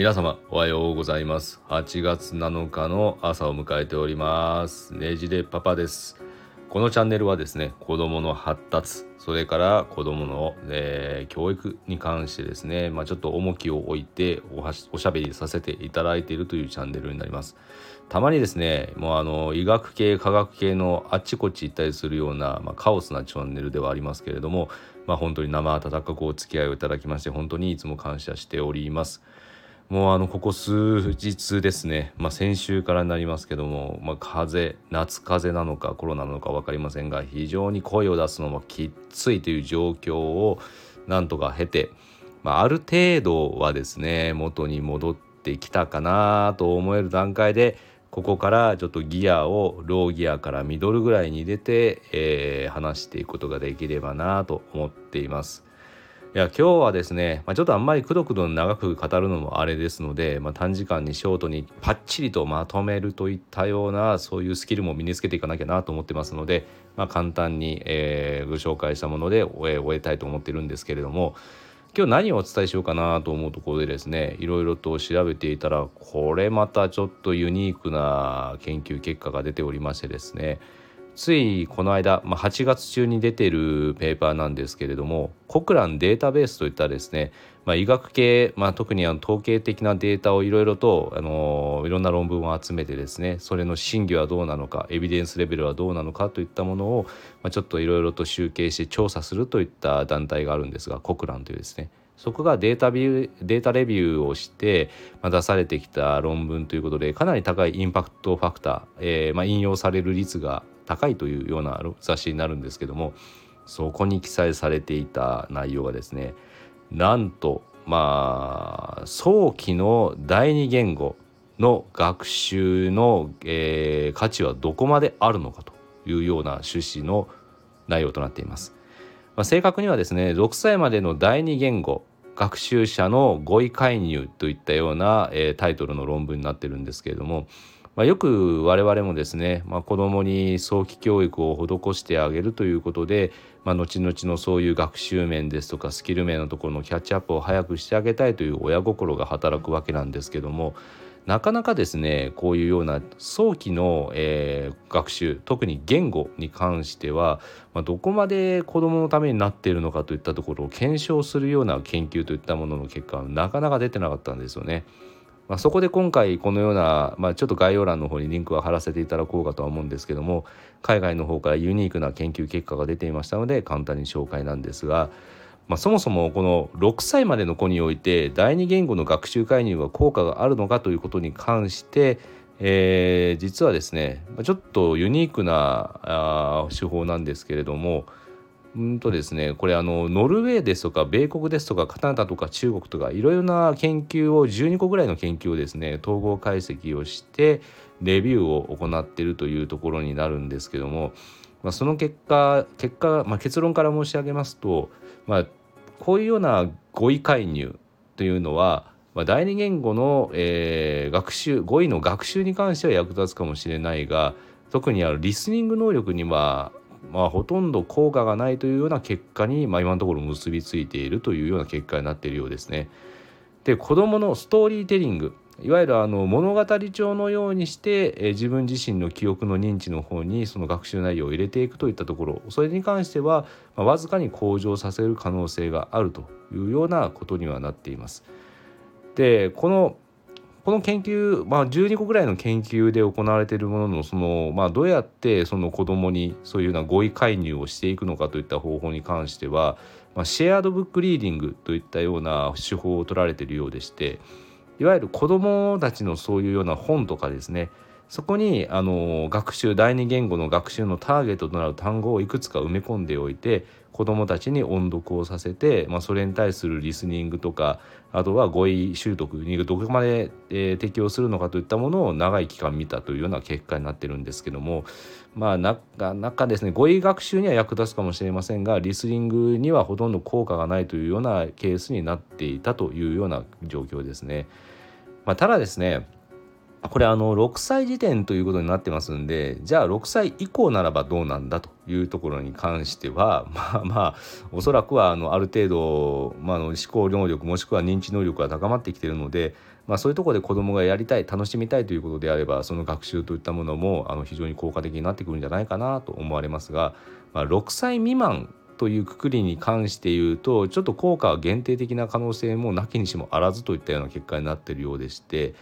皆様おはようございます。8月7日の朝を迎えております。ねじれパパです。このチャンネルはですね子どもの発達それから子どもの、えー、教育に関してですね、まあ、ちょっと重きを置いておしおしゃべりさせていただいているというチャンネルになります。たまにですねもうあの医学系科学系のあっちこっち行ったりするような、まあ、カオスなチャンネルではありますけれども、まあ、本当に生温かくお付き合いをいただきまして本当にいつも感謝しております。もうあのここ数日ですね、まあ、先週からになりますけども、まあ、風夏風邪なのかコロナなのか分かりませんが非常に声を出すのもきついという状況をなんとか経て、まあ、ある程度はですね元に戻ってきたかなと思える段階でここからちょっとギアをローギアからミドルぐらいに入れて、えー、話していくことができればなと思っています。いや今日はですね、まあ、ちょっとあんまりくどくど長く語るのもあれですので、まあ、短時間にショートにパッチリとまとめるといったようなそういうスキルも身につけていかなきゃなと思ってますので、まあ、簡単に、えー、ご紹介したもので終え終えたいと思ってるんですけれども今日何をお伝えしようかなと思うところでですねいろいろと調べていたらこれまたちょっとユニークな研究結果が出ておりましてですねついこの間、まあ、8月中に出てるペーパーなんですけれどもコクランデータベースといったですね、まあ、医学系、まあ、特にあの統計的なデータをいろいろと、あのいろんな論文を集めてですねそれの真偽はどうなのかエビデンスレベルはどうなのかといったものを、まあ、ちょっといろいろと集計して調査するといった団体があるんですがコクランというですね。そこがデータビューデータレビューをして、まあ、出されてきた論文ということでかなり高いインパクトファクター、えーまあ、引用される率が高いというような雑誌になるんですけどもそこに記載されていた内容がですねなんとまあ早期の第二言語の学習の、えー、価値はどこまであるのかというような趣旨の内容となっています。まあ、正確にはですね6歳までの第二言語学習者の語彙介入といったような、えー、タイトルの論文になってるんですけれどもまあ、よく我々もですね、まあ、子どもに早期教育を施してあげるということで、まあ、後々のそういう学習面ですとかスキル面のところのキャッチアップを早くしてあげたいという親心が働くわけなんですけどもなかなかですねこういうような早期の、えー、学習特に言語に関しては、まあ、どこまで子どものためになっているのかといったところを検証するような研究といったものの結果はなかなか出てなかったんですよね。まあ、そこで今回このような、まあ、ちょっと概要欄の方にリンクは貼らせていただこうかとは思うんですけども海外の方からユニークな研究結果が出ていましたので簡単に紹介なんですが、まあ、そもそもこの6歳までの子において第二言語の学習介入は効果があるのかということに関してえー、実はですねちょっとユニークなあ手法なんですけれどもうんとですねこれあのノルウェーですとか米国ですとかカナダとか中国とかいろいろな研究を12個ぐらいの研究をですね統合解析をしてレビューを行っているというところになるんですけども、まあ、その結果結果、まあ、結論から申し上げますと、まあ、こういうような語彙介入というのは、まあ、第二言語の、えー、学習語彙の学習に関しては役立つかもしれないが特にあるリスニング能力にはまあ、ほとんど効果がないというような結果に、まあ、今のところ結びついているというような結果になっているようですね。で子どものストーリーテリングいわゆるあの物語帳のようにして、え自分自身の記憶の認知の方にその学習内容を入れていくといったところそれに関しては、まあ、わずかに向上させる可能性があるというようなことにはなっています。でこのこの研究、まあ、12個ぐらいの研究で行われているもののその、まあ、どうやってその子どもにそういうような語彙介入をしていくのかといった方法に関しては、まあ、シェアードブックリーディングといったような手法を取られているようでしていわゆる子どもたちのそういうような本とかですねそこにあの学習第二言語の学習のターゲットとなる単語をいくつか埋め込んでおいて子どもたちに音読をさせて、まあ、それに対するリスニングとかあとは語彙習得にどこまで、えー、適用するのかといったものを長い期間見たというような結果になってるんですけどもまあなかなかですね語彙学習には役立つかもしれませんがリスニングにはほとんど効果がないというようなケースになっていたというような状況ですね。まあ、ただですねこれあの6歳時点ということになってますんでじゃあ6歳以降ならばどうなんだというところに関しては まあまあおそらくはあのある程度、まあ、の思考能力もしくは認知能力が高まってきているので、まあ、そういうところで子どもがやりたい楽しみたいということであればその学習といったものもあの非常に効果的になってくるんじゃないかなと思われますが、まあ、6歳未満というくくりに関して言うとちょっと効果は限定的な可能性もなきにしもあらずといったような結果になっているようでして。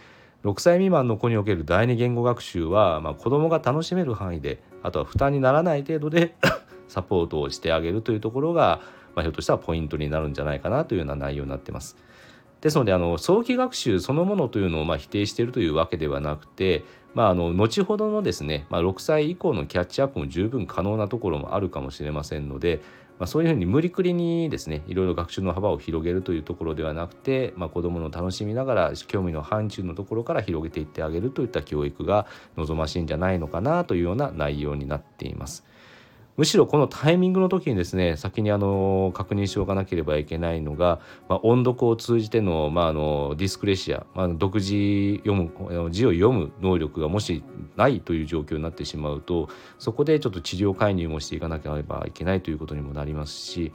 6歳未満の子における第二言語学習は、まあ、子どもが楽しめる範囲であとは負担にならない程度で サポートをしてあげるというところが、まあ、ひょっとしたらポイントになるんじゃないかなというような内容になってます。ですのであの早期学習そのものというのをまあ否定しているというわけではなくて、まあ、あの後ほどのですね、まあ、6歳以降のキャッチアップも十分可能なところもあるかもしれませんので、まあ、そういうふうに無理くりにですねいろいろ学習の幅を広げるというところではなくて、まあ、子どもの楽しみながら興味の範疇のところから広げていってあげるといった教育が望ましいんじゃないのかなというような内容になっています。むしろこのタイミングの時にですね先にあの確認しておかなければいけないのが、まあ、音読を通じての,、まあ、あのディスクレシア、まあ、独自読む字を読む能力がもしないという状況になってしまうとそこでちょっと治療介入もしていかなければいけないということにもなりますし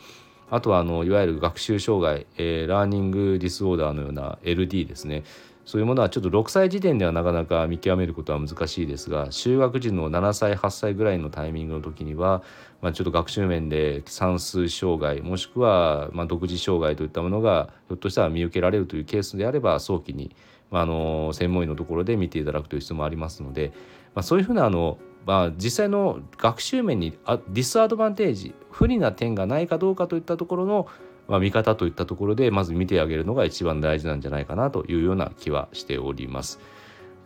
あとはあのいわゆる学習障害、えー、ラーニングディスオーダーのような LD ですね。そういうものはちょっと6歳時点ではなかなか見極めることは難しいですが就学時の7歳8歳ぐらいのタイミングの時には、まあ、ちょっと学習面で算数障害もしくはま読字障害といったものがひょっとしたら見受けられるというケースであれば早期に、まあ、あの専門医のところで見ていただくという必要もありますので、まあ、そういうふうなあのまあ、実際の学習面にディスアドバンテージ不利な点がないかどうかといったところのまあ、見方といったところでまず見てあげるのが一番大事なんじゃないかなというような気はしております。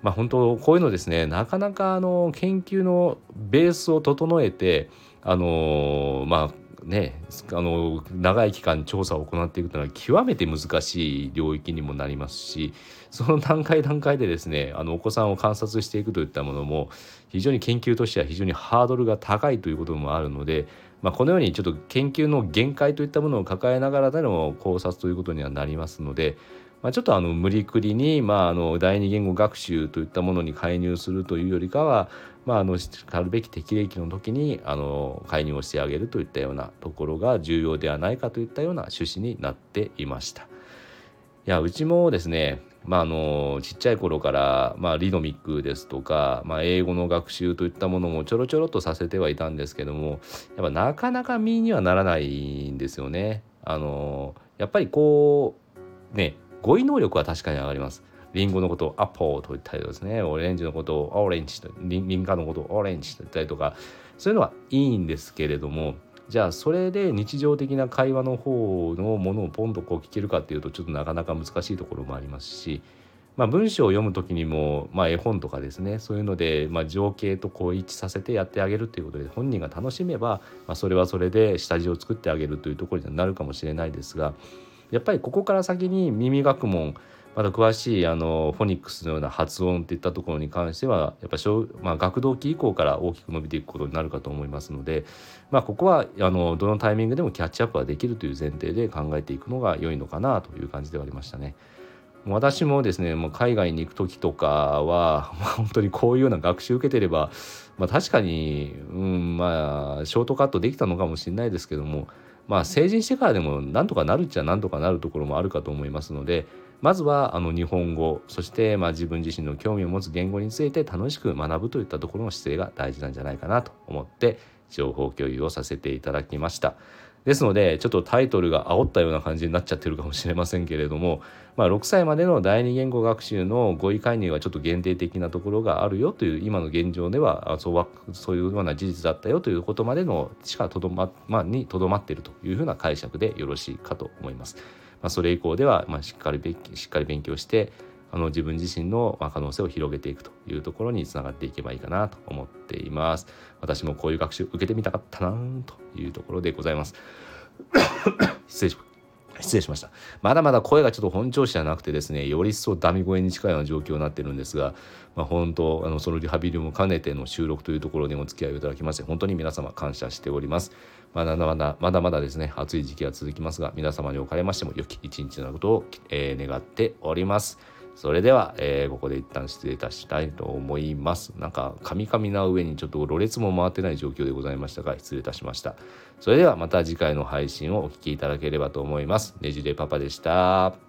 まあ、本当こういうのですねなかなかあの研究のベースを整えてあのまあね、あの長い期間調査を行っていくというのは極めて難しい領域にもなりますしその段階段階でですねあのお子さんを観察していくといったものも非常に研究としては非常にハードルが高いということもあるのでまあ、このようにちょっと研究の限界といったものを抱えながらでの考察ということにはなりますので、まあ、ちょっとあの無理くりに、まあ、あの第二言語学習といったものに介入するというよりかは、まあ、あのしかるべき適齢期の時にあの介入をしてあげるといったようなところが重要ではないかといったような趣旨になっていました。いやうちもですねまあ、あのちっちゃい頃から、まあ、リドミックですとか、まあ、英語の学習といったものもちょろちょろっとさせてはいたんですけどもやっぱなかなか身にはならないんですよね。あのやっぱりこうね語彙能力は確かに上がります。リンゴのことをアポーと言ったりですねオレンジのことをオレンジとリンガのことをオレンジと言ったりとかそういうのはいいんですけれどもじゃあそれで日常的な会話の方のものをポンとこう聞けるかっていうとちょっとなかなか難しいところもありますし、まあ、文章を読む時にも、まあ、絵本とかですねそういうので、まあ、情景とこう一致させてやってあげるっていうことで本人が楽しめば、まあ、それはそれで下地を作ってあげるというところになるかもしれないですがやっぱりここから先に耳学問まだ詳しいあのフォニックスのような発音っていったところに関してはやっぱ小、まあ、学童期以降から大きく伸びていくことになるかと思いますので、まあ、ここはあのどのタイミングでもキャッチアップはできるという前提で考えていくのが良いのかなという感じではありましたね。私もですねもう海外に行く時とかは、まあ、本当にこういうような学習受けてれば、まあ、確かに、うんまあ、ショートカットできたのかもしれないですけども、まあ、成人してからでもなんとかなるっちゃなんとかなるところもあるかと思いますので、まずはあの日本語そしてまあ自分自身の興味を持つ言語について楽しく学ぶといったところの姿勢が大事なんじゃないかなと思って情報共有をさせていただきました。ですのでちょっとタイトルが煽ったような感じになっちゃってるかもしれませんけれども、まあ、6歳までの第二言語学習の語彙介入はちょっと限定的なところがあるよという今の現状ではそうそういうような事実だったよということまでのしかとどま、まあ、にとどまっているというふうな解釈でよろしいかと思います。まあ、それ以降では、まあ、しっかりしっかり勉強してあの自分自身の可能性を広げていくというところにつながっていけばいいかなと思っています。私もこういう学習受けてみたかったなというところでございます。失礼します。失礼しました。まだまだ声がちょっと本調子じゃなくてですね、より一層ダミ声に近いような状況になってるんですが、まあ、本当、あのそのリハビリも兼ねての収録というところにお付き合いをいただきまして、本当に皆様感謝しております。まだまだ、まだまだですね、暑い時期は続きますが、皆様におかれましても良き一日のことを、えー、願っております。それでは、えー、ここで一旦失礼いたしたいと思います。なんか、カミカミな上にちょっとろれつも回ってない状況でございましたが、失礼いたしました。それではまた次回の配信をお聴きいただければと思います。ねじれパパでした。